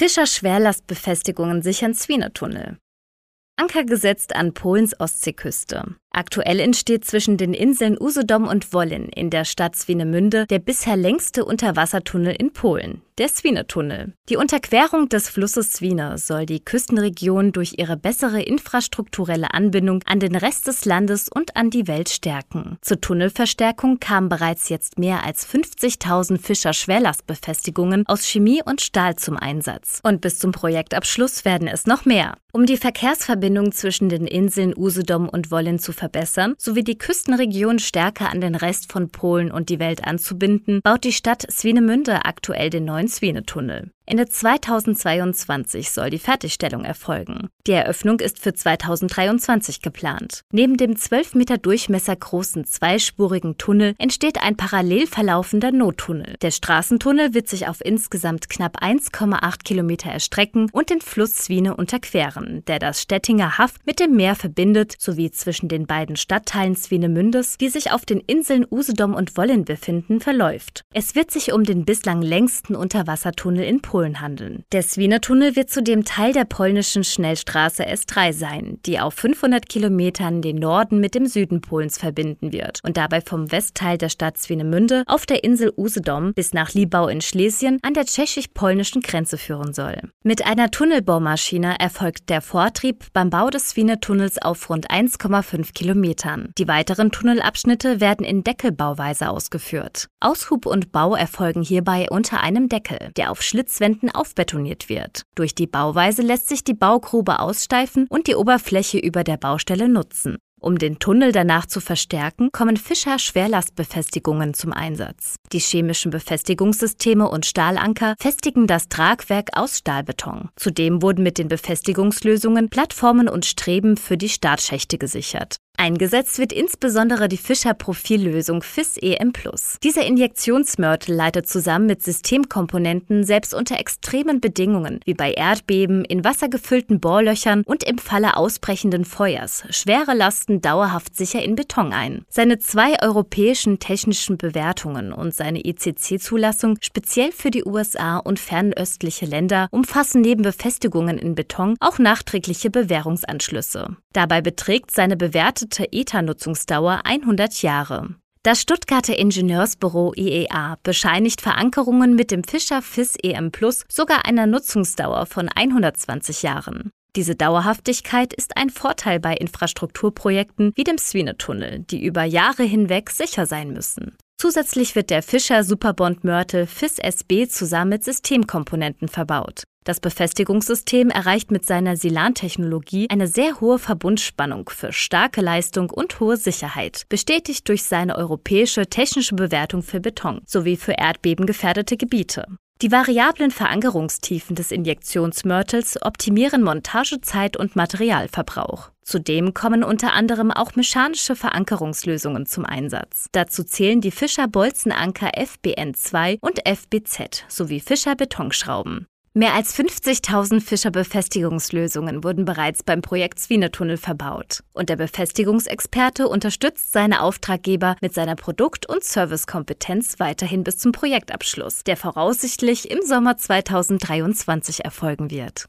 Fischer Schwerlastbefestigungen sichern Zwienertunnel. Anker gesetzt an Polens Ostseeküste. Aktuell entsteht zwischen den Inseln Usedom und Wollin in der Stadt Swinemünde der bisher längste Unterwassertunnel in Polen, der Swinetunnel. Die Unterquerung des Flusses Swine soll die Küstenregion durch ihre bessere infrastrukturelle Anbindung an den Rest des Landes und an die Welt stärken. Zur Tunnelverstärkung kamen bereits jetzt mehr als 50.000 Fischer Schwerlastbefestigungen aus Chemie und Stahl zum Einsatz. Und bis zum Projektabschluss werden es noch mehr. Um die Verkehrsverbindung zwischen den Inseln Usedom und Wollin zu verbessern, sowie die Küstenregion stärker an den Rest von Polen und die Welt anzubinden, baut die Stadt Swinemünde aktuell den neuen Swinetunnel. Ende 2022 soll die Fertigstellung erfolgen. Die Eröffnung ist für 2023 geplant. Neben dem 12 Meter Durchmesser großen zweispurigen Tunnel entsteht ein parallel verlaufender Nottunnel. Der Straßentunnel wird sich auf insgesamt knapp 1,8 Kilometer erstrecken und den Fluss Swine unterqueren, der das Stettinger Haft mit dem Meer verbindet, sowie zwischen den beiden Stadtteilen Swinemündes, die sich auf den Inseln Usedom und Wollin befinden, verläuft. Es wird sich um den bislang längsten Unterwassertunnel in Polen Polen handeln. Der Swienertunnel wird zudem Teil der polnischen Schnellstraße S3 sein, die auf 500 Kilometern den Norden mit dem Süden Polens verbinden wird und dabei vom Westteil der Stadt Swinemünde auf der Insel Usedom bis nach Libau in Schlesien an der tschechisch-polnischen Grenze führen soll. Mit einer Tunnelbaumaschine erfolgt der Vortrieb beim Bau des Swienertunnels auf rund 1,5 Kilometern. Die weiteren Tunnelabschnitte werden in Deckelbauweise ausgeführt. Aushub und Bau erfolgen hierbei unter einem Deckel, der auf Schlitzwänden Wänden aufbetoniert wird. Durch die Bauweise lässt sich die Baugrube aussteifen und die Oberfläche über der Baustelle nutzen. Um den Tunnel danach zu verstärken, kommen Fischer Schwerlastbefestigungen zum Einsatz. Die chemischen Befestigungssysteme und Stahlanker festigen das Tragwerk aus Stahlbeton. Zudem wurden mit den Befestigungslösungen Plattformen und Streben für die Startschächte gesichert. Eingesetzt wird insbesondere die Fischer Profillösung FIS EM+. Dieser Injektionsmörtel leitet zusammen mit Systemkomponenten selbst unter extremen Bedingungen, wie bei Erdbeben, in wassergefüllten Bohrlöchern und im Falle ausbrechenden Feuers, schwere Lasten dauerhaft sicher in Beton ein. Seine zwei europäischen technischen Bewertungen und seine ECC-Zulassung speziell für die USA und fernöstliche Länder umfassen neben Befestigungen in Beton auch nachträgliche Bewährungsanschlüsse. Dabei beträgt seine bewertete erwartete ETA-Nutzungsdauer 100 Jahre. Das Stuttgarter Ingenieursbüro IEA bescheinigt Verankerungen mit dem Fischer FIS EM Plus sogar einer Nutzungsdauer von 120 Jahren. Diese Dauerhaftigkeit ist ein Vorteil bei Infrastrukturprojekten wie dem Swinetunnel, die über Jahre hinweg sicher sein müssen. Zusätzlich wird der Fischer Superbond Mörtel FIS SB zusammen mit Systemkomponenten verbaut. Das Befestigungssystem erreicht mit seiner Silan-Technologie eine sehr hohe Verbundspannung für starke Leistung und hohe Sicherheit, bestätigt durch seine europäische technische Bewertung für Beton sowie für erdbebengefährdete Gebiete. Die variablen Verankerungstiefen des Injektionsmörtels optimieren Montagezeit und Materialverbrauch. Zudem kommen unter anderem auch mechanische Verankerungslösungen zum Einsatz. Dazu zählen die Fischer Bolzenanker FBN2 und FBZ sowie Fischer Betonschrauben. Mehr als 50.000 Fischer-Befestigungslösungen wurden bereits beim Projekt Swinetunnel verbaut. Und der Befestigungsexperte unterstützt seine Auftraggeber mit seiner Produkt- und Servicekompetenz weiterhin bis zum Projektabschluss, der voraussichtlich im Sommer 2023 erfolgen wird.